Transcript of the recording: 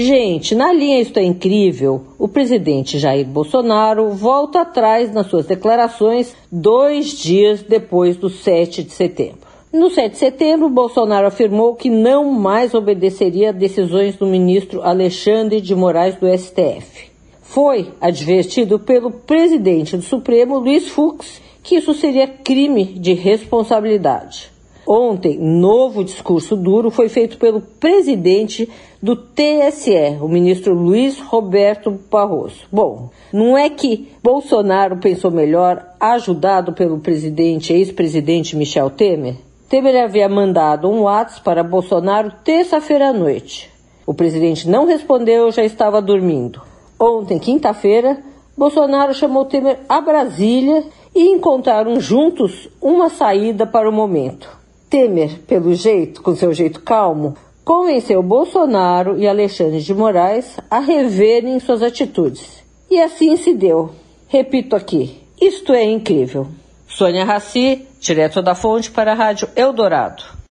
Gente, na linha Isto é Incrível, o presidente Jair Bolsonaro volta atrás nas suas declarações dois dias depois do 7 de setembro. No 7 de setembro, Bolsonaro afirmou que não mais obedeceria a decisões do ministro Alexandre de Moraes do STF. Foi advertido pelo presidente do Supremo, Luiz Fux, que isso seria crime de responsabilidade. Ontem, novo discurso duro foi feito pelo presidente do TSE, o ministro Luiz Roberto Barroso. Bom, não é que Bolsonaro pensou melhor, ajudado pelo presidente, ex-presidente Michel Temer? Temer havia mandado um WhatsApp para Bolsonaro terça-feira à noite. O presidente não respondeu, já estava dormindo. Ontem, quinta-feira, Bolsonaro chamou Temer a Brasília e encontraram juntos uma saída para o momento. Temer, pelo jeito, com seu jeito calmo, convenceu Bolsonaro e Alexandre de Moraes a reverem suas atitudes. E assim se deu. Repito aqui, isto é incrível. Sônia Raci, direto da fonte para a Rádio Eldorado.